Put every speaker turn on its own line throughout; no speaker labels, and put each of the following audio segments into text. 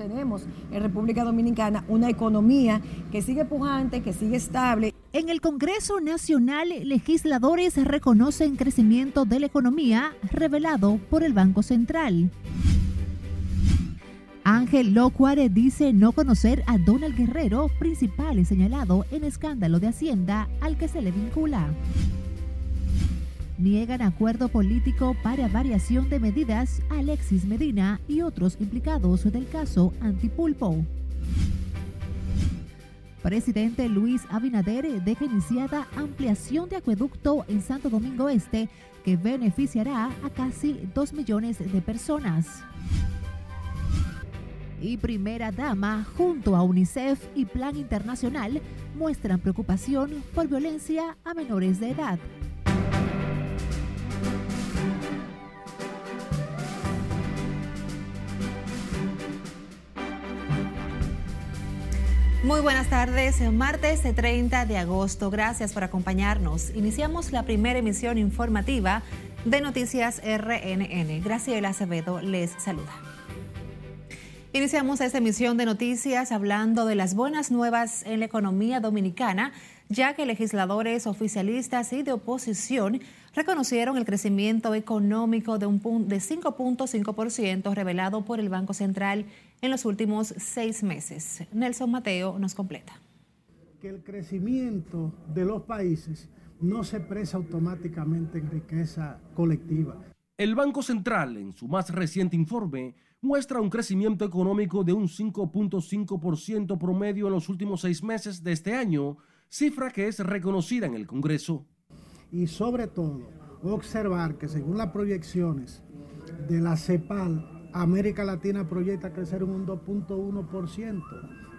tenemos en República Dominicana una economía que sigue pujante, que sigue estable.
En el Congreso Nacional, legisladores reconocen crecimiento de la economía revelado por el Banco Central. Ángel Locuare dice no conocer a Donald Guerrero, principal señalado en escándalo de Hacienda al que se le vincula. Niegan acuerdo político para variación de medidas Alexis Medina y otros implicados del caso Antipulpo. Presidente Luis Abinader deja iniciada ampliación de acueducto en Santo Domingo Este que beneficiará a casi 2 millones de personas. Y Primera Dama, junto a UNICEF y Plan Internacional, muestran preocupación por violencia a menores de edad.
Muy buenas tardes, martes 30 de agosto. Gracias por acompañarnos. Iniciamos la primera emisión informativa de Noticias RNN. Graciela Acevedo les saluda. Iniciamos esta emisión de noticias hablando de las buenas nuevas en la economía dominicana, ya que legisladores oficialistas y de oposición reconocieron el crecimiento económico de, un de 5.5% revelado por el Banco Central en los últimos seis meses. Nelson Mateo nos completa.
Que el crecimiento de los países no se expresa automáticamente en riqueza colectiva.
El Banco Central, en su más reciente informe, muestra un crecimiento económico de un 5.5% promedio en los últimos seis meses de este año, cifra que es reconocida en el Congreso
y sobre todo observar que según las proyecciones de la CEPAL, América Latina proyecta crecer un 2.1%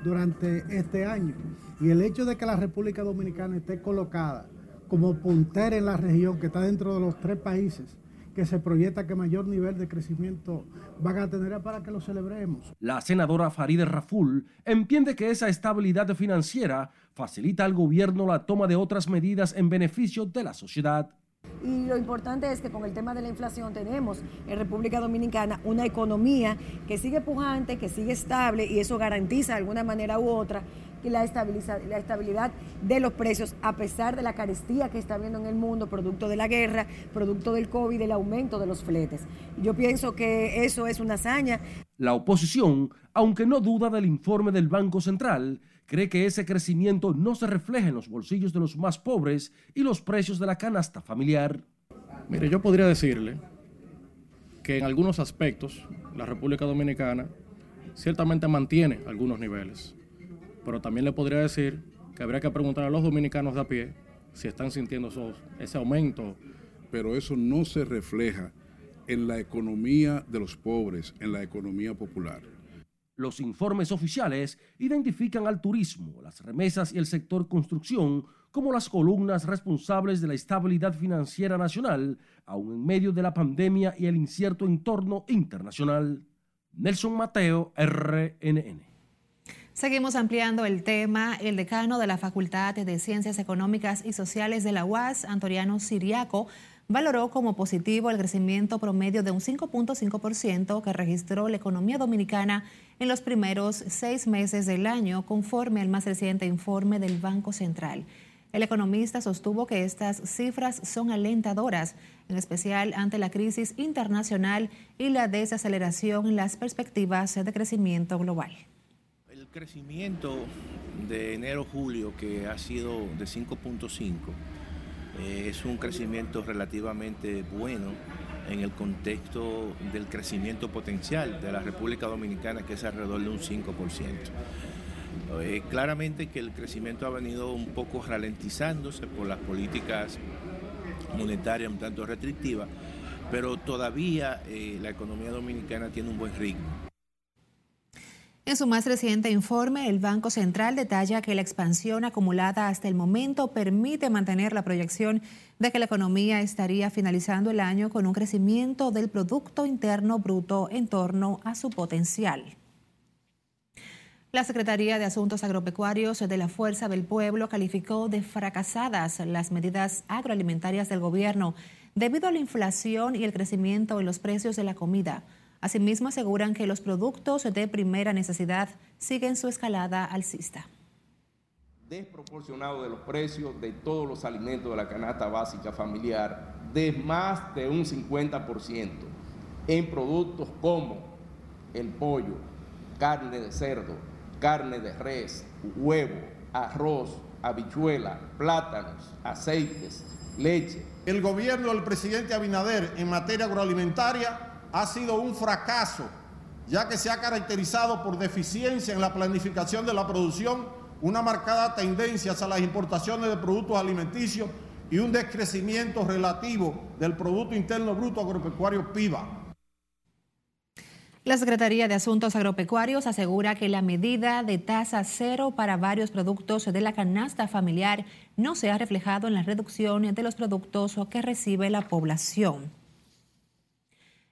durante este año. Y el hecho de que la República Dominicana esté colocada como puntera en la región, que está dentro de los tres países que se proyecta que mayor nivel de crecimiento van a tener para que lo celebremos.
La senadora Farideh Raful entiende que esa estabilidad financiera facilita al gobierno la toma de otras medidas en beneficio de la sociedad.
Y lo importante es que con el tema de la inflación tenemos en República Dominicana una economía que sigue pujante, que sigue estable y eso garantiza de alguna manera u otra la, la estabilidad de los precios a pesar de la carestía que está habiendo en el mundo, producto de la guerra, producto del COVID, del aumento de los fletes. Yo pienso que eso es una hazaña.
La oposición, aunque no duda del informe del Banco Central, cree que ese crecimiento no se refleja en los bolsillos de los más pobres y los precios de la canasta familiar.
Mire, yo podría decirle que en algunos aspectos la República Dominicana ciertamente mantiene algunos niveles, pero también le podría decir que habría que preguntar a los dominicanos de a pie si están sintiendo ese aumento.
Pero eso no se refleja en la economía de los pobres, en la economía popular.
Los informes oficiales identifican al turismo, las remesas y el sector construcción como las columnas responsables de la estabilidad financiera nacional, aun en medio de la pandemia y el incierto entorno internacional. Nelson Mateo, RNN.
Seguimos ampliando el tema. El decano de la Facultad de Ciencias Económicas y Sociales de la UAS, Antoriano Siriaco, valoró como positivo el crecimiento promedio de un 5.5% que registró la economía dominicana en los primeros seis meses del año, conforme al más reciente informe del Banco Central. El economista sostuvo que estas cifras son alentadoras, en especial ante la crisis internacional y la desaceleración en las perspectivas de crecimiento global.
El crecimiento de enero-julio, que ha sido de 5.5, eh, es un crecimiento relativamente bueno en el contexto del crecimiento potencial de la República Dominicana, que es alrededor de un 5%. Eh, claramente que el crecimiento ha venido un poco ralentizándose por las políticas monetarias un tanto restrictivas, pero todavía eh, la economía dominicana tiene un buen ritmo.
En su más reciente informe, el Banco Central detalla que la expansión acumulada hasta el momento permite mantener la proyección de que la economía estaría finalizando el año con un crecimiento del Producto Interno Bruto en torno a su potencial. La Secretaría de Asuntos Agropecuarios de la Fuerza del Pueblo calificó de fracasadas las medidas agroalimentarias del gobierno debido a la inflación y el crecimiento en los precios de la comida. Asimismo, aseguran que los productos de primera necesidad siguen su escalada alcista.
Desproporcionado de los precios de todos los alimentos de la canasta básica familiar, de más de un 50% en productos como el pollo, carne de cerdo, carne de res, huevo, arroz, habichuela, plátanos, aceites, leche.
El gobierno del presidente Abinader en materia agroalimentaria ha sido un fracaso, ya que se ha caracterizado por deficiencia en la planificación de la producción, una marcada tendencia hacia las importaciones de productos alimenticios y un descrecimiento relativo del Producto Interno Bruto Agropecuario PIBA.
La Secretaría de Asuntos Agropecuarios asegura que la medida de tasa cero para varios productos de la canasta familiar no se ha reflejado en la reducción de los productos que recibe la población.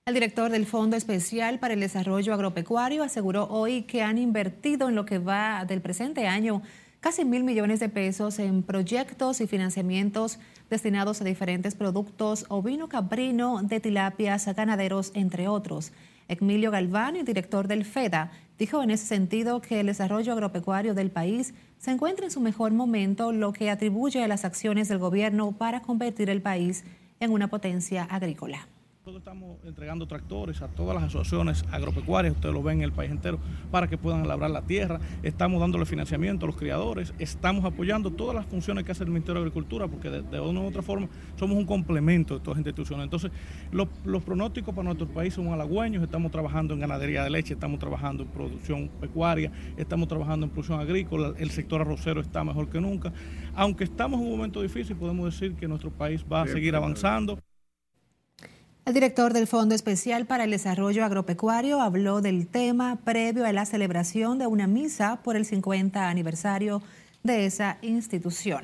El director del Fondo Especial para el Desarrollo Agropecuario aseguró hoy que han invertido en lo que va del presente año casi mil millones de pesos en proyectos y financiamientos destinados a diferentes productos ovino caprino, de tilapias, ganaderos, entre otros. Emilio Galván, el director del FEDA, dijo en ese sentido que el desarrollo agropecuario del país se encuentra en su mejor momento, lo que atribuye a las acciones del gobierno para convertir el país en una potencia agrícola.
Nosotros estamos entregando tractores a todas las asociaciones agropecuarias, ustedes lo ven en el país entero, para que puedan labrar la tierra. Estamos dándole financiamiento a los criadores, estamos apoyando todas las funciones que hace el Ministerio de Agricultura, porque de, una u otra forma somos un complemento de todas las instituciones. Entonces, los, pronósticos para nuestro país son halagüeños, estamos trabajando en ganadería de leche, estamos trabajando en producción pecuaria, estamos trabajando en producción agrícola, el sector arrocero está mejor que nunca. Aunque estamos en un momento difícil, podemos decir que nuestro país va a seguir avanzando.
El director del Fondo Especial para el Desarrollo Agropecuario habló del tema previo a la celebración de una misa por el 50 aniversario de esa institución.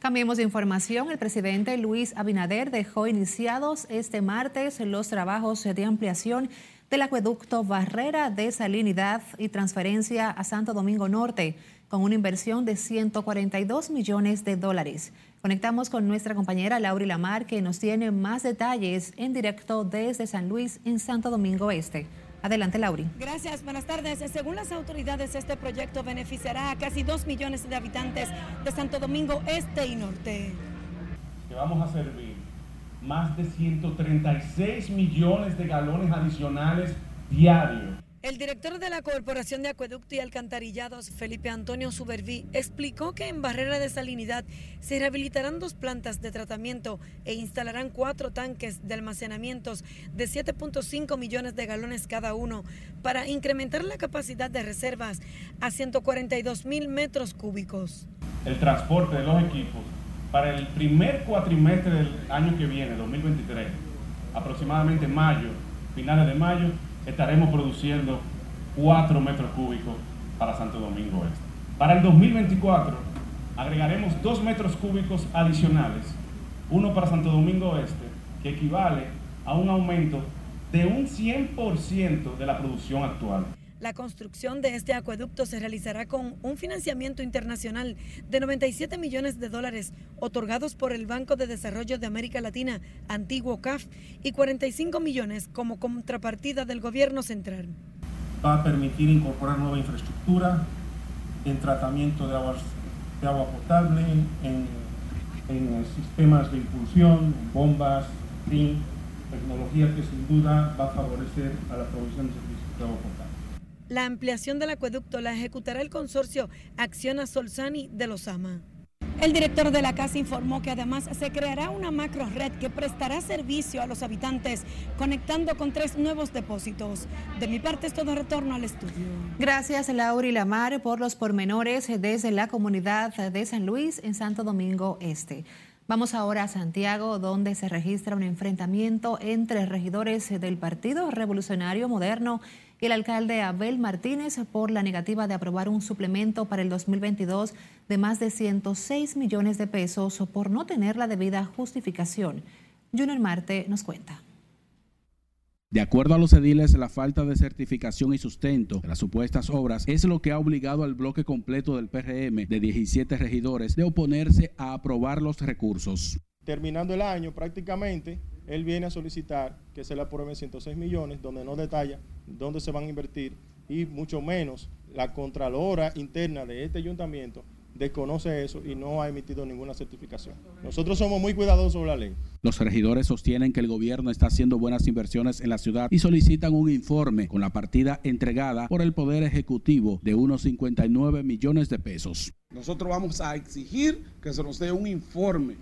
Cambiemos de información. El presidente Luis Abinader dejó iniciados este martes los trabajos de ampliación del acueducto Barrera de Salinidad y transferencia a Santo Domingo Norte, con una inversión de 142 millones de dólares. Conectamos con nuestra compañera Lauri Lamar, que nos tiene más detalles en directo desde San Luis, en Santo Domingo Este. Adelante, Lauri.
Gracias, buenas tardes. Según las autoridades, este proyecto beneficiará a casi 2 millones de habitantes de Santo Domingo Este y Norte.
Que vamos a servir más de 136 millones de galones adicionales diarios
el director de la Corporación de Acueducto y Alcantarillados, Felipe Antonio Suberví, explicó que en Barrera de Salinidad se rehabilitarán dos plantas de tratamiento e instalarán cuatro tanques de almacenamientos de 7.5 millones de galones cada uno para incrementar la capacidad de reservas a 142 mil metros cúbicos.
El transporte de los equipos para el primer cuatrimestre del año que viene, 2023, aproximadamente mayo, finales de mayo, estaremos produciendo 4 metros cúbicos para Santo Domingo Este. Para el 2024 agregaremos 2 metros cúbicos adicionales, uno para Santo Domingo Este, que equivale a un aumento de un 100% de la producción actual.
La construcción de este acueducto se realizará con un financiamiento internacional de 97 millones de dólares otorgados por el Banco de Desarrollo de América Latina, antiguo CAF, y 45 millones como contrapartida del gobierno central.
Va a permitir incorporar nueva infraestructura en tratamiento de, aguas, de agua potable, en, en sistemas de impulsión, bombas, tecnología que sin duda va a favorecer a la provisión de servicios de agua potable.
La ampliación del acueducto la ejecutará el consorcio Acciona Solsani de Lozama. El director de la casa informó que además se creará una macro red que prestará servicio a los habitantes, conectando con tres nuevos depósitos. De mi parte es todo retorno al estudio.
Gracias, Laura y Lamar, por los pormenores desde la comunidad de San Luis en Santo Domingo Este. Vamos ahora a Santiago, donde se registra un enfrentamiento entre regidores del Partido Revolucionario Moderno y el alcalde Abel Martínez por la negativa de aprobar un suplemento para el 2022 de más de 106 millones de pesos por no tener la debida justificación. Junior Marte nos cuenta.
De acuerdo a los ediles, la falta de certificación y sustento de las supuestas obras es lo que ha obligado al bloque completo del PRM de 17 regidores de oponerse a aprobar los recursos.
Terminando el año prácticamente,
él viene a solicitar que se le aprueben 106 millones, donde no detalla dónde se van a invertir y mucho menos la Contralora interna de este ayuntamiento desconoce eso y no ha emitido ninguna certificación. Nosotros somos muy cuidadosos sobre la ley.
Los regidores sostienen que el gobierno está haciendo buenas inversiones en la ciudad y solicitan un informe con la partida entregada por el Poder Ejecutivo de unos 59 millones de pesos.
Nosotros vamos a exigir que se nos dé un informe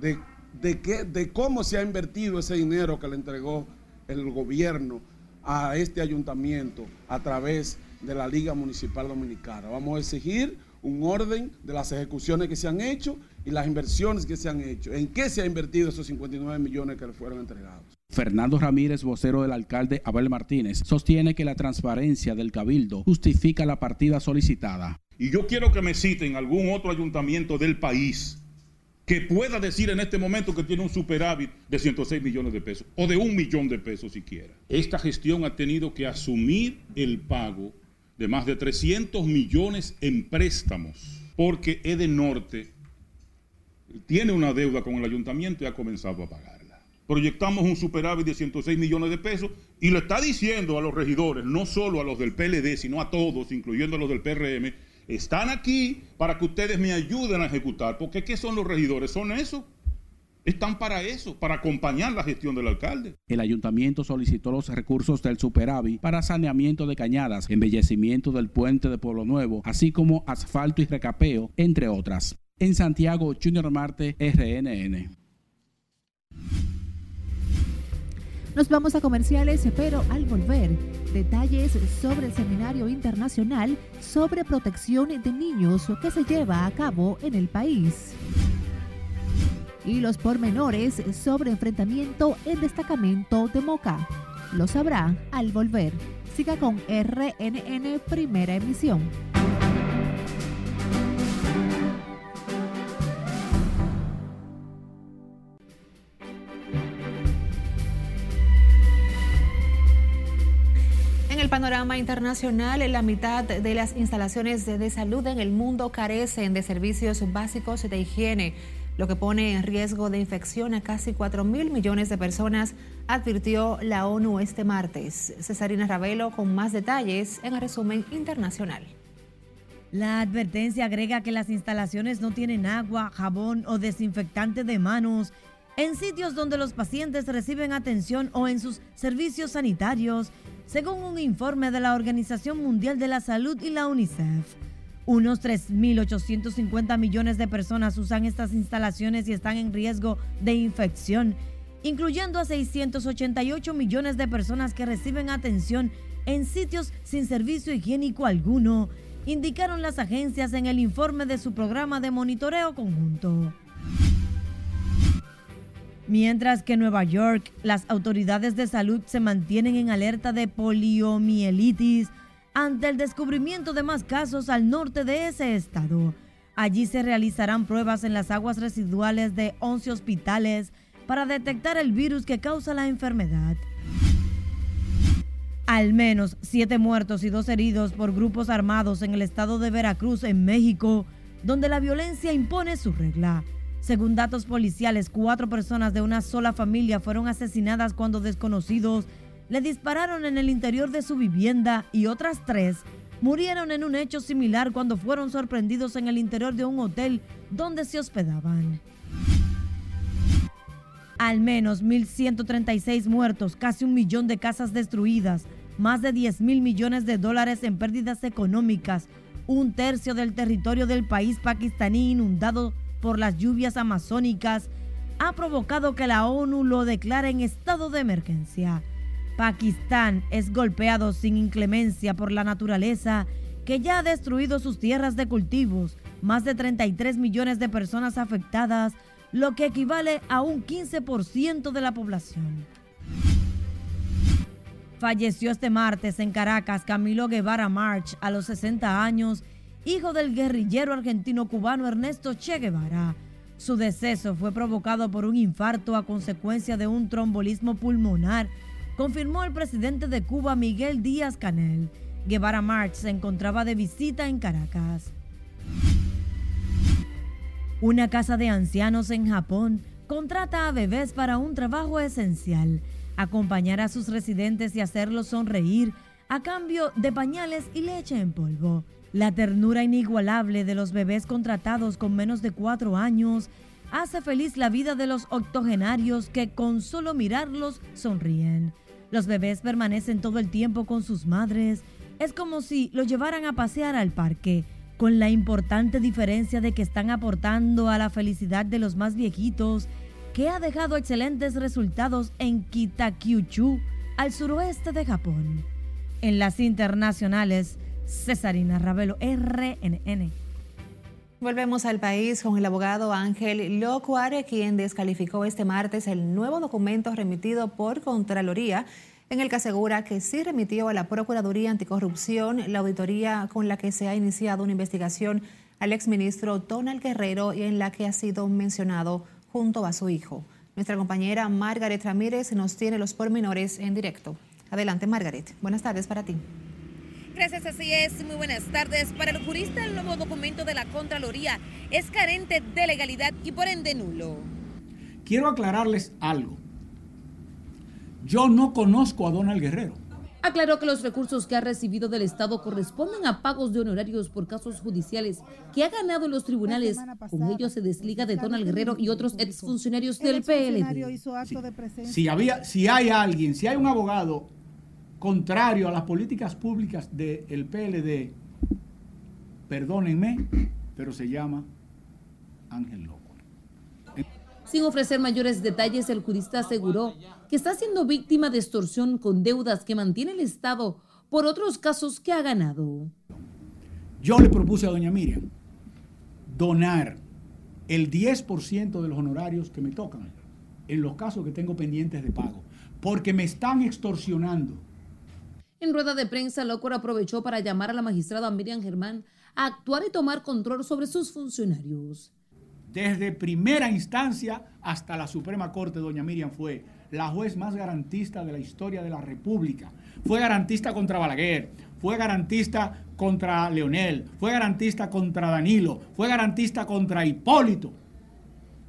de, de, qué, de cómo se ha invertido ese dinero que le entregó el gobierno a este ayuntamiento a través de la Liga Municipal Dominicana. Vamos a exigir un orden de las ejecuciones que se han hecho y las inversiones que se han hecho. ¿En qué se ha invertido esos 59 millones que le fueron entregados?
Fernando Ramírez, vocero del alcalde Abel Martínez, sostiene que la transparencia del cabildo justifica la partida solicitada.
Y yo quiero que me citen algún otro ayuntamiento del país que pueda decir en este momento que tiene un superávit de 106 millones de pesos o de un millón de pesos siquiera. Esta gestión ha tenido que asumir el pago de más de 300 millones en préstamos porque Edenorte tiene una deuda con el ayuntamiento y ha comenzado a pagarla. Proyectamos un superávit de 106 millones de pesos y le está diciendo a los regidores, no solo a los del PLD, sino a todos, incluyendo a los del PRM, están aquí para que ustedes me ayuden a ejecutar. Porque ¿qué son los regidores? Son eso. Están para eso, para acompañar la gestión del alcalde.
El ayuntamiento solicitó los recursos del superávit para saneamiento de cañadas, embellecimiento del puente de Pueblo Nuevo, así como asfalto y recapeo, entre otras. En Santiago, Junior Marte, RNN.
Nos vamos a comerciales, pero al volver, detalles sobre el seminario internacional sobre protección de niños que se lleva a cabo en el país. Y los pormenores sobre enfrentamiento en destacamento de Moca. Lo sabrá al volver. Siga con RNN Primera Emisión.
En el panorama internacional, la mitad de las instalaciones de salud en el mundo carecen de servicios básicos de higiene, lo que pone en riesgo de infección a casi 4 mil millones de personas, advirtió la ONU este martes. Cesarina Ravelo con más detalles en el resumen internacional.
La advertencia agrega que las instalaciones no tienen agua, jabón o desinfectante de manos en sitios donde los pacientes reciben atención o en sus servicios sanitarios según un informe de la Organización Mundial de la Salud y la UNICEF. Unos 3.850 millones de personas usan estas instalaciones y están en riesgo de infección, incluyendo a 688 millones de personas que reciben atención en sitios sin servicio higiénico alguno, indicaron las agencias en el informe de su programa de monitoreo conjunto. Mientras que en Nueva York, las autoridades de salud se mantienen en alerta de poliomielitis ante el descubrimiento de más casos al norte de ese estado. Allí se realizarán pruebas en las aguas residuales de 11 hospitales para detectar el virus que causa la enfermedad. Al menos siete muertos y dos heridos por grupos armados en el estado de Veracruz, en México, donde la violencia impone su regla. Según datos policiales, cuatro personas de una sola familia fueron asesinadas cuando desconocidos le dispararon en el interior de su vivienda y otras tres murieron en un hecho similar cuando fueron sorprendidos en el interior de un hotel donde se hospedaban. Al menos 1.136 muertos, casi un millón de casas destruidas, más de 10 mil millones de dólares en pérdidas económicas, un tercio del territorio del país pakistaní inundado por las lluvias amazónicas, ha provocado que la ONU lo declare en estado de emergencia. Pakistán es golpeado sin inclemencia por la naturaleza que ya ha destruido sus tierras de cultivos, más de 33 millones de personas afectadas, lo que equivale a un 15% de la población. Falleció este martes en Caracas Camilo Guevara March a los 60 años, hijo del guerrillero argentino-cubano Ernesto Che Guevara. Su deceso fue provocado por un infarto a consecuencia de un trombolismo pulmonar, confirmó el presidente de Cuba Miguel Díaz Canel. Guevara March se encontraba de visita en Caracas. Una casa de ancianos en Japón contrata a bebés para un trabajo esencial, acompañar a sus residentes y hacerlos sonreír a cambio de pañales y leche en polvo. La ternura inigualable de los bebés contratados con menos de cuatro años hace feliz la vida de los octogenarios que con solo mirarlos sonríen. Los bebés permanecen todo el tiempo con sus madres. Es como si los llevaran a pasear al parque, con la importante diferencia de que están aportando a la felicidad de los más viejitos, que ha dejado excelentes resultados en Kitakyushu, al suroeste de Japón. En las internacionales, Cesarina Ravelo, RNN.
Volvemos al país con el abogado Ángel Locuare, quien descalificó este martes el nuevo documento remitido por Contraloría, en el que asegura que sí remitió a la Procuraduría Anticorrupción la auditoría con la que se ha iniciado una investigación al exministro Donald Guerrero y en la que ha sido mencionado junto a su hijo. Nuestra compañera Margaret Ramírez nos tiene los pormenores en directo. Adelante, Margaret. Buenas tardes para ti.
Gracias, así es. Muy buenas tardes. Para el jurista, el nuevo documento de la Contraloría es carente de legalidad y por ende nulo.
Quiero aclararles algo. Yo no conozco a Donald Guerrero.
Aclaró que los recursos que ha recibido del Estado corresponden a pagos de honorarios por casos judiciales que ha ganado en los tribunales. Con ello se desliga de Donald Guerrero y otros exfuncionarios del PLD.
Si, si, había, si hay alguien, si hay un abogado contrario a las políticas públicas del PLD, perdónenme, pero se llama Ángel Loco.
Sin ofrecer mayores detalles, el jurista aseguró que está siendo víctima de extorsión con deudas que mantiene el Estado por otros casos que ha ganado.
Yo le propuse a doña Miriam donar el 10% de los honorarios que me tocan en los casos que tengo pendientes de pago, porque me están extorsionando.
En rueda de prensa, Locor aprovechó para llamar a la magistrada Miriam Germán a actuar y tomar control sobre sus funcionarios.
Desde primera instancia hasta la Suprema Corte, doña Miriam fue la juez más garantista de la historia de la República. Fue garantista contra Balaguer, fue garantista contra Leonel, fue garantista contra Danilo, fue garantista contra Hipólito.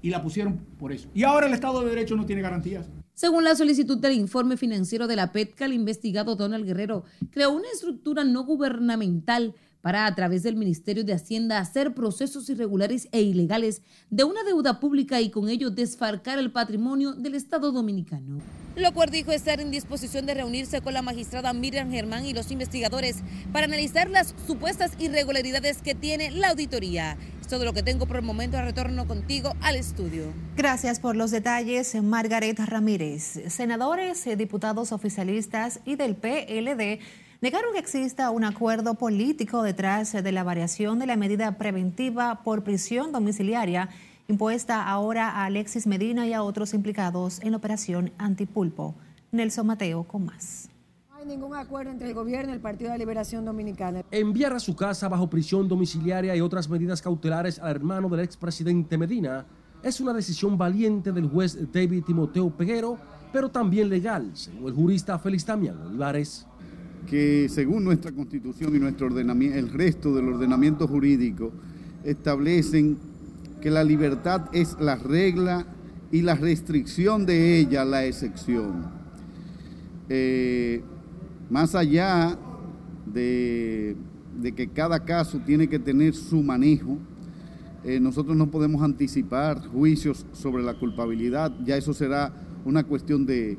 Y la pusieron por eso. Y ahora el Estado de Derecho no tiene garantías.
Según la solicitud del informe financiero de la PETCA, el investigado Donald Guerrero creó una estructura no gubernamental para, a través del Ministerio de Hacienda, hacer procesos irregulares e ilegales de una deuda pública y con ello desfarcar el patrimonio del Estado dominicano.
Locuar dijo estar en disposición de reunirse con la magistrada Miriam Germán y los investigadores para analizar las supuestas irregularidades que tiene la auditoría. Es todo lo que tengo por el momento. Retorno contigo al estudio.
Gracias por los detalles, Margaret Ramírez. Senadores, diputados oficialistas y del PLD negaron que exista un acuerdo político detrás de la variación de la medida preventiva por prisión domiciliaria impuesta ahora a Alexis Medina y a otros implicados en la operación Antipulpo. Nelson Mateo con más.
Ningún acuerdo entre el gobierno y el Partido de Liberación Dominicana.
Enviar a su casa bajo prisión domiciliaria y otras medidas cautelares al hermano del expresidente Medina es una decisión valiente del juez David Timoteo Peguero, pero también legal, según el jurista Félix Damián Olivares.
Que según nuestra constitución y nuestro ordenamiento, el resto del ordenamiento jurídico establecen que la libertad es la regla y la restricción de ella la excepción. Eh, más allá de, que cada caso tiene que tener su manejo, eh, nosotros no podemos anticipar juicios sobre la culpabilidad, ya eso será una cuestión de,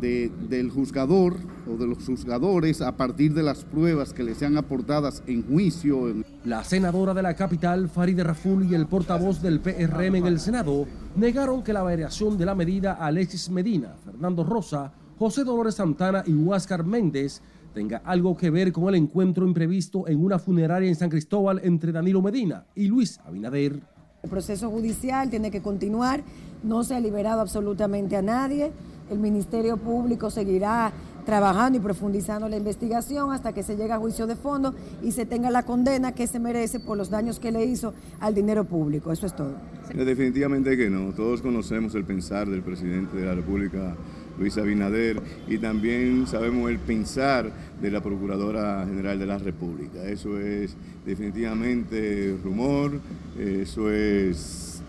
del juzgador o de los juzgadores a partir de las pruebas que le sean aportadas en juicio.
La senadora de la capital, Farideh Raful, y el portavoz del PRM en el Senado negaron que la variación de la medida Alexis Medina, Fernando Rosa, José Dolores Santana y Huáscar Méndez tenga algo que ver con el encuentro imprevisto en una funeraria en San Cristóbal entre Danilo Medina y Luis Abinader.
El proceso judicial tiene que continuar, no se ha liberado absolutamente a nadie el Ministerio Público seguirá trabajando y profundizando la investigación hasta que se llegue a juicio de fondo y se tenga la condena que se merece por los daños que le hizo al dinero público. Eso es todo.
Definitivamente que no. Todos conocemos el pensar del presidente de la República, Luis Abinader, y también sabemos el pensar de la Procuradora General de la República. Eso es definitivamente rumor, eso es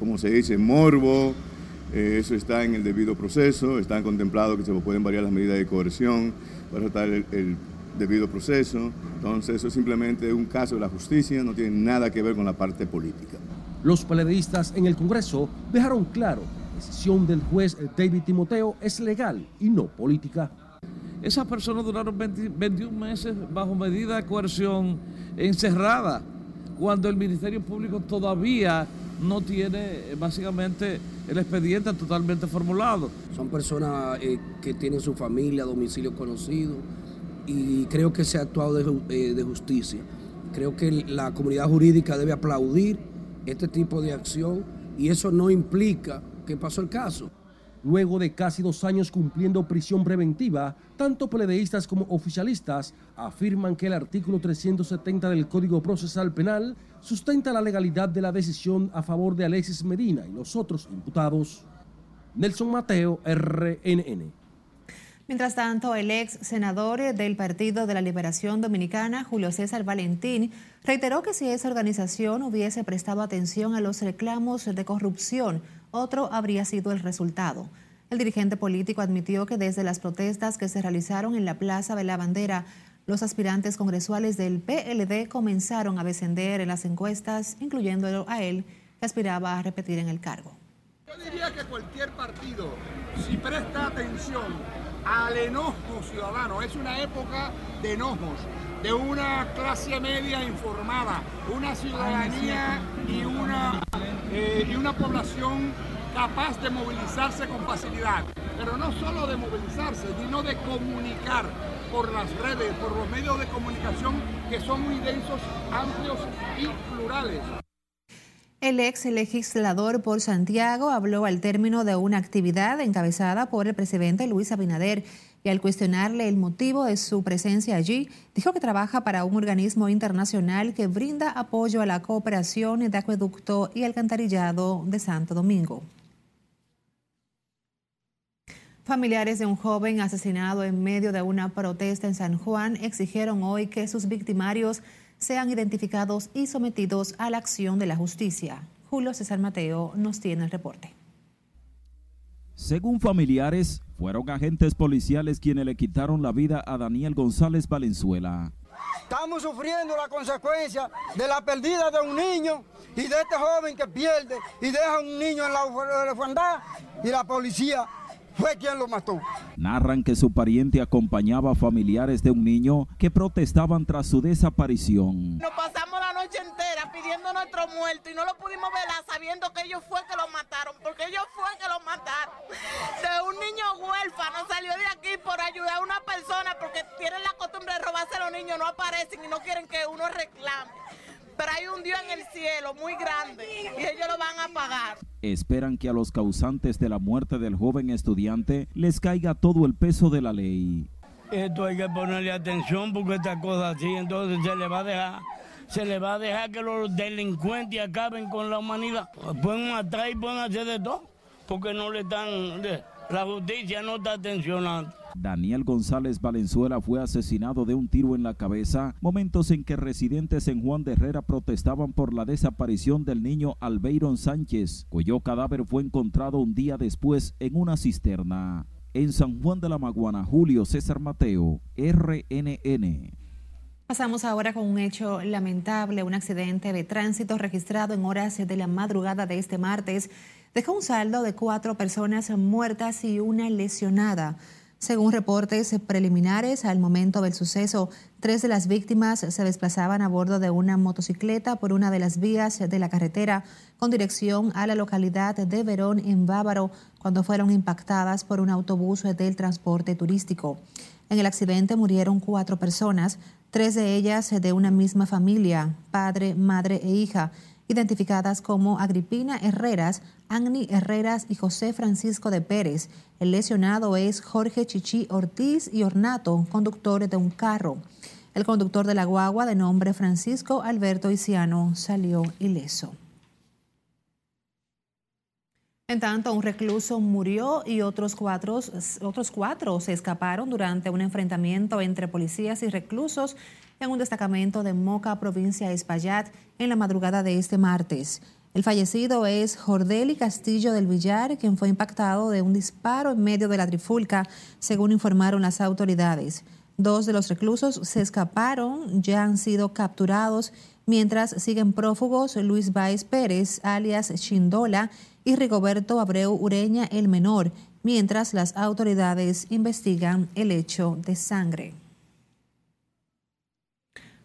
como se dice, morbo, eh, eso está en el debido proceso, están contemplados que se pueden variar las medidas de coerción para tratar el, debido proceso. Entonces, eso es simplemente un caso de la justicia, no tiene nada que ver con la parte política.
Los peledeístas en el Congreso dejaron claro decisión del juez David Timoteo es legal y no política.
Esas personas duraron 20 21 meses bajo medida de coerción encerrada, cuando el Ministerio Público todavía no tiene eh, básicamente el expediente totalmente formulado.
Son personas eh, que tienen su familia, domicilio conocido, y creo que se ha actuado de, eh, de justicia. Creo que la comunidad jurídica debe aplaudir este tipo de acción y eso no implica que pasó el caso.
Luego de casi dos años cumpliendo prisión preventiva, tanto peledeístas como oficialistas afirman que el artículo 370 del Código Procesal Penal sustenta la legalidad de la decisión a favor de Alexis Medina y los otros imputados. Nelson Mateo, RNN.
Mientras tanto, el ex senador del Partido de la Liberación Dominicana, Julio César Valentín, reiteró que si esa organización hubiese prestado atención a los reclamos de corrupción, otro habría sido el resultado. El dirigente político admitió que desde las protestas que se realizaron en la Plaza de la Bandera, los aspirantes congresuales del PLD comenzaron a descender en las encuestas, incluyéndolo a él, que aspiraba a repetir en el cargo.
Yo diría que cualquier partido, si presta atención al enojo ciudadano, es una época de enojos, de una clase media informada, una ciudadanía y una, eh, y una población capaz de movilizarse con facilidad, pero no solo de movilizarse, sino de comunicar por las redes, por los medios de comunicación que son muy densos, amplios y plurales.
El ex legislador por Santiago habló al término de una actividad encabezada por el presidente Luis Abinader y al cuestionarle el motivo de su presencia allí, dijo que trabaja para un organismo internacional que brinda apoyo a la cooperación de acueducto y alcantarillado de Santo Domingo. Familiares de un joven asesinado en medio de una protesta en San Juan exigieron hoy que sus victimarios sean identificados y sometidos a la acción de la justicia. Julio César Mateo nos tiene el reporte.
Según familiares, fueron agentes policiales quienes le quitaron la vida a Daniel González Valenzuela.
Estamos sufriendo la consecuencia de la pérdida de un niño y de este joven que pierde y deja a un niño en la orfandad y la policía fue quien lo mató.
Narran que su pariente acompañaba a familiares de un niño que protestaban tras su desaparición.
Nos pasamos la noche entera pidiendo nuestro muerto y no lo pudimos velar sabiendo que ellos fue que lo mataron, porque ellos fue que lo mataron. De un niño huérfano salió de aquí por ayudar a una persona porque tienen la costumbre de robarse a los niños, no aparecen y no quieren que uno reclame pero hay un Dios en el cielo muy grande y ellos lo van a pagar.
Esperan que a los causantes de la muerte del joven estudiante les caiga todo el peso de la ley.
Esto hay que ponerle atención porque esta cosa así, entonces se le va a dejar, se le va a dejar que los delincuentes acaben con la humanidad. Pueden matar y pueden hacer de todo, porque no le están, la justicia no está atencionando.
Daniel González Valenzuela fue asesinado de un tiro en la cabeza, momentos en que residentes en Juan de Herrera protestaban por la desaparición del niño Albeiron Sánchez, cuyo cadáver fue encontrado un día después en una cisterna. En San Juan de la Maguana, Julio César Mateo, RNN.
Pasamos ahora con un hecho lamentable, un accidente de tránsito registrado en horas de la madrugada de este martes. Dejó un saldo de cuatro personas muertas y una lesionada. Según reportes preliminares, al momento del suceso, tres de las víctimas se desplazaban a bordo de una motocicleta por una de las vías de la carretera con dirección a la localidad de Verón, en Bávaro, cuando fueron impactadas por un autobús del transporte turístico. En el accidente murieron cuatro personas, tres de ellas de una misma familia, padre, madre e hija identificadas como Agripina Herreras, Agni Herreras y José Francisco de Pérez. El lesionado es Jorge Chichi Ortiz y Ornato, conductor de un carro. El conductor de la guagua, de nombre Francisco Alberto Isiano, salió ileso. En tanto, un recluso murió y otros cuatro, otros cuatro se escaparon durante un enfrentamiento entre policías y reclusos en un destacamento de Moca, provincia de Espaillat, en la madrugada de este martes. El fallecido es Jordeli Castillo del Villar, quien fue impactado de un disparo en medio de la trifulca, según informaron las autoridades. Dos de los reclusos se escaparon, ya han sido capturados, mientras siguen prófugos Luis Baez Pérez, alias Chindola, y Rigoberto Abreu Ureña, el menor, mientras las autoridades investigan el hecho de sangre.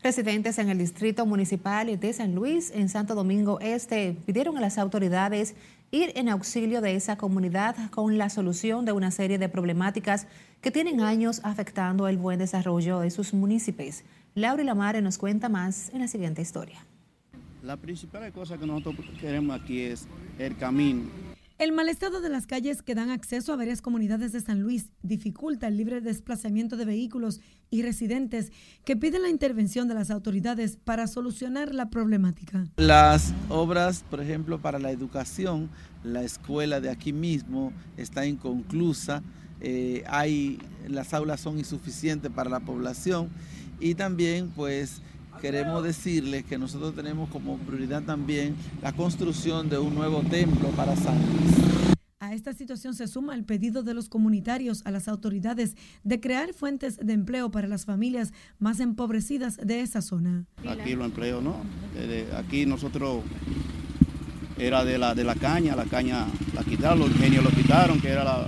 Residentes en el Distrito Municipal de San Luis, en Santo Domingo Este, pidieron a las autoridades ir en auxilio de esa comunidad con la solución de una serie de problemáticas que tienen años afectando el buen desarrollo de sus municipios. Laura Lamare nos cuenta más en la siguiente historia.
La principal cosa que nosotros queremos aquí es el camino
el mal estado de las calles que dan acceso a varias comunidades de San Luis dificulta el libre desplazamiento de vehículos y residentes que piden la intervención de las autoridades para solucionar la problemática.
Las obras, por ejemplo, para la educación, la escuela de aquí mismo está inconclusa, eh, hay, las aulas son insuficientes para la población y también pues queremos decirles que nosotros tenemos como prioridad también la construcción de un nuevo templo para San Luis.
A esta situación se suma el pedido de los comunitarios a las autoridades de crear fuentes de empleo para las familias más empobrecidas de esa zona.
Aquí lo empleo, ¿no? Aquí nosotros era de la, de la caña, la caña la quitaron, los ingenios lo quitaron, que era la,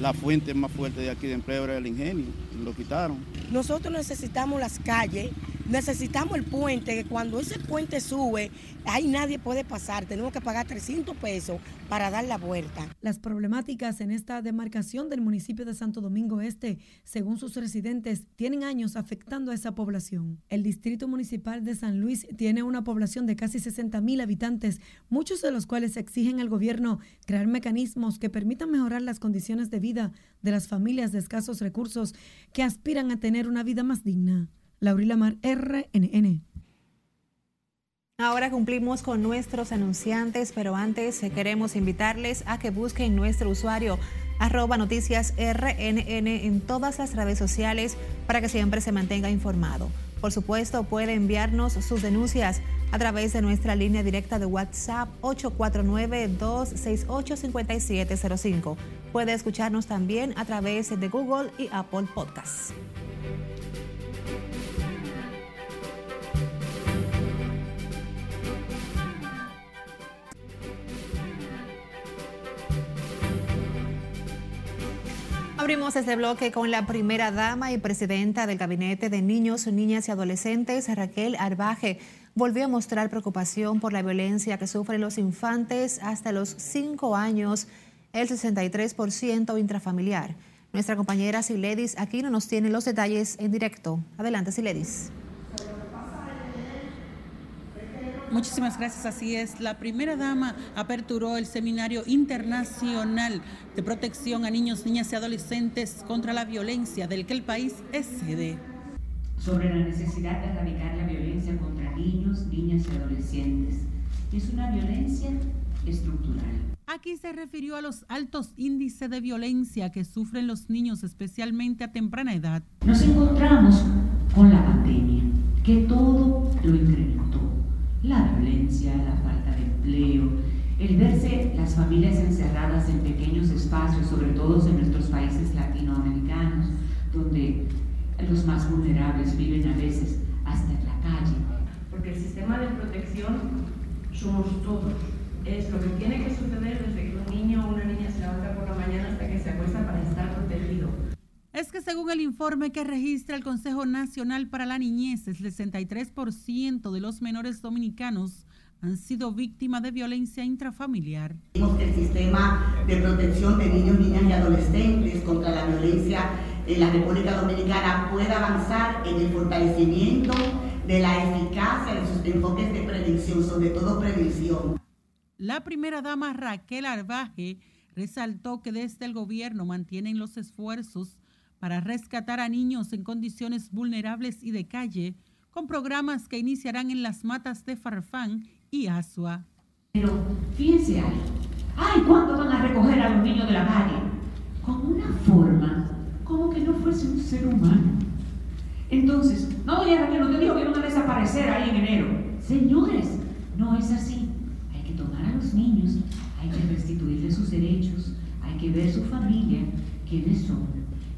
la fuente más fuerte de aquí de empleo era el ingenio, lo quitaron.
Nosotros necesitamos las calles Necesitamos el puente, que cuando ese puente sube, ahí nadie puede pasar. Tenemos que pagar 300 pesos para dar la vuelta.
Las problemáticas en esta demarcación del municipio de Santo Domingo Este, según sus residentes, tienen años afectando a esa población. El distrito municipal de San Luis tiene una población de casi 60 mil habitantes, muchos de los cuales exigen al gobierno crear mecanismos que permitan mejorar las condiciones de vida de las familias de escasos recursos que aspiran a tener una vida más digna. Laurila Mar, RNN.
Ahora cumplimos con nuestros anunciantes, pero antes eh, queremos invitarles a que busquen nuestro usuario arroba noticias RNN en todas las redes sociales para que siempre se mantenga informado. Por supuesto, puede enviarnos sus denuncias a través de nuestra línea directa de WhatsApp 849-268-5705. Puede escucharnos también a través de Google y Apple Podcasts. Abrimos este bloque con la primera dama y presidenta del Gabinete de Niños, Niñas y Adolescentes, Raquel Arbaje. Volvió a mostrar preocupación por la violencia que sufren los infantes hasta los 5 años, el 63% intrafamiliar. Nuestra compañera Siledis aquí no nos tiene los detalles en directo. Adelante, Siledis.
Muchísimas gracias, así es. La primera dama aperturó el Seminario Internacional de Protección a Niños, Niñas y Adolescentes contra la Violencia, del que el país es sede.
Sobre la necesidad de erradicar la violencia contra niños, niñas y adolescentes. Es una violencia estructural.
Aquí se refirió a los altos índices de violencia que sufren los niños, especialmente a temprana edad.
Nos encontramos con la pandemia, que todo lo incrementó la violencia, la falta de empleo, el verse las familias encerradas en pequeños espacios, sobre todo en nuestros países latinoamericanos, donde los más vulnerables viven a veces hasta en la calle.
Porque el sistema de protección somos todos. Es lo que tiene que suceder desde que un niño o una niña se levanta por la mañana hasta que se acuesta para estar protegido
es que según el informe que registra el Consejo Nacional para la Niñez, el 63% de los menores dominicanos han sido víctimas de violencia intrafamiliar.
El sistema de protección de niños, niñas y adolescentes contra la violencia en la República Dominicana pueda avanzar en el fortalecimiento de la eficacia de sus enfoques de prevención, sobre todo prevención.
La primera dama Raquel Arbaje resaltó que desde el gobierno mantienen los esfuerzos para rescatar a niños en condiciones vulnerables y de calle, con programas que iniciarán en las matas de Farfán y Asua.
Pero fíjense algo. ¡Ay, cuándo van a recoger a los niños de la calle! Con una forma como que no fuese un ser humano. Entonces, no, doña Raquel, no te digo que van a desaparecer ahí en enero. Señores, no es así. Hay que tomar los niños hay que restituirles sus derechos, hay que ver su familia, quiénes son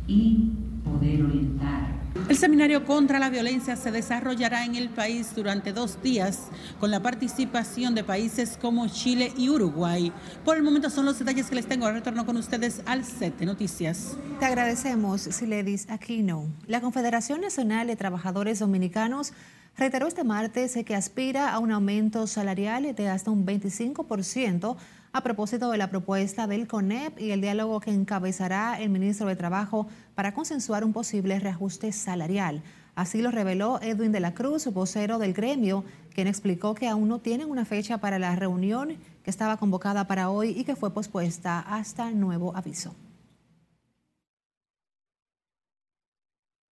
y poder orientar
el seminario contra la violencia se desarrollará en el país durante dos días con la participación de países como Chile y Uruguay. Por el momento son los detalles que les tengo. Retorno con ustedes al set noticias.
Te agradecemos, Siledis Aquino. La Confederación Nacional de Trabajadores Dominicanos reiteró este martes que aspira a un aumento salarial de hasta un 25% a propósito de la propuesta del CONEP y el diálogo que encabezará el ministro de Trabajo para consensuar un posible reajuste salarial. Así lo reveló Edwin de la Cruz, vocero del gremio, quien explicó que aún no tienen una fecha para la reunión que estaba convocada para hoy y que fue pospuesta hasta nuevo aviso.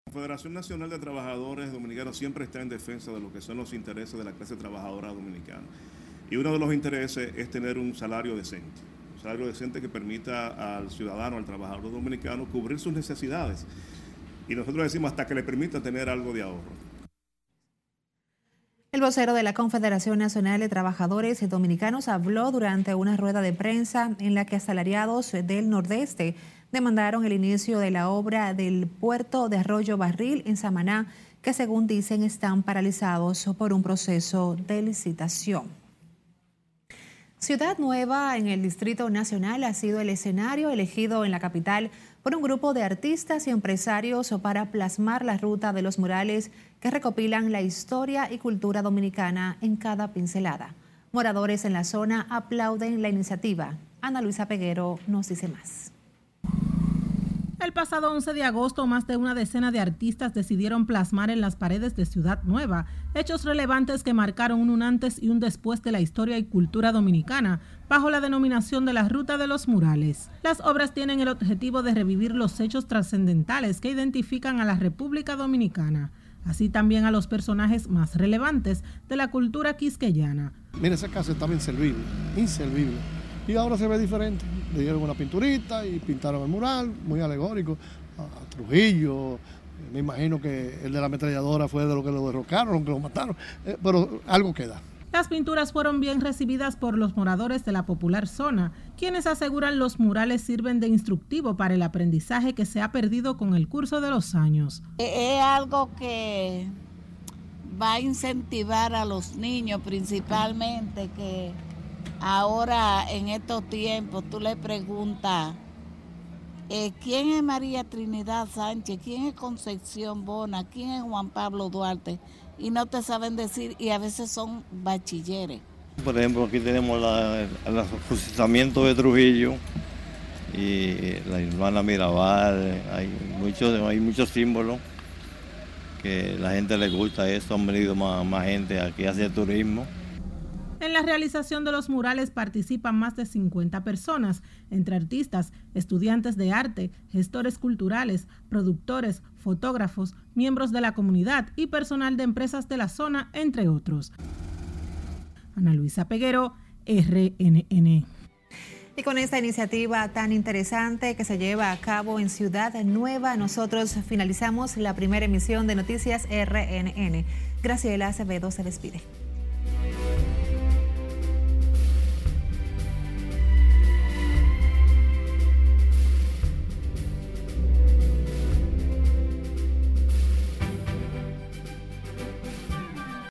La Federación Nacional de Trabajadores Dominicanos siempre está en defensa de lo que son los intereses de la clase trabajadora dominicana. Y uno de los intereses es tener un salario decente, un salario decente que permita al ciudadano, al trabajador dominicano, cubrir sus necesidades. Y nosotros decimos hasta que le permita tener algo de ahorro.
El vocero de la Confederación Nacional de Trabajadores Dominicanos habló durante una rueda de prensa en la que asalariados del Nordeste demandaron el inicio de la obra del puerto de Arroyo Barril en Samaná, que según dicen están paralizados por un proceso de licitación. Ciudad Nueva en el Distrito Nacional ha sido el escenario elegido en la capital por un grupo de artistas y empresarios para plasmar la ruta de los murales que recopilan la historia y cultura dominicana en cada pincelada. Moradores en la zona aplauden la iniciativa. Ana Luisa Peguero nos dice más.
El pasado 11 de agosto, más de una decena de artistas decidieron plasmar en las paredes de Ciudad Nueva hechos relevantes que marcaron un antes y un después de la historia y cultura dominicana, bajo la denominación de la Ruta de los Murales. Las obras tienen el objetivo de revivir los hechos trascendentales que identifican a la República Dominicana, así también a los personajes más relevantes de la cultura quisqueyana.
Mira, esa casa estaba inservible, inservible y ahora se ve diferente. Le dieron una pinturita y pintaron el mural, muy alegórico, a, Trujillo. Me imagino que el de la ametralladora fue de lo que lo derrocaron, que lo mataron, eh, pero algo queda.
Las pinturas fueron bien recibidas por los moradores de la popular zona, quienes aseguran los murales sirven de instructivo para el aprendizaje que se ha perdido con el curso de los años.
Es algo que va a incentivar a los niños principalmente que Ahora, en estos tiempos, tú le preguntas, eh, ¿quién es María Trinidad Sánchez? ¿Quién es Concepción Bona? ¿Quién es Juan Pablo Duarte? Y no te saben decir, y a veces son bachilleres.
Por ejemplo, aquí tenemos el fusilamiento de Trujillo y la hermana Mirabal, hay muchos, hay muchos símbolos que la gente le gusta eso, han venido más, más gente aquí a hacer turismo.
En la realización de los murales participan más de 50 personas, entre artistas, estudiantes de arte, gestores culturales, productores, fotógrafos, miembros de la comunidad y personal de empresas de la zona, entre otros. Ana Luisa Peguero, RNN.
Y con esta iniciativa tan interesante que se lleva a cabo en Ciudad Nueva, nosotros finalizamos la primera emisión de Noticias RNN. Graciela Acevedo se despide.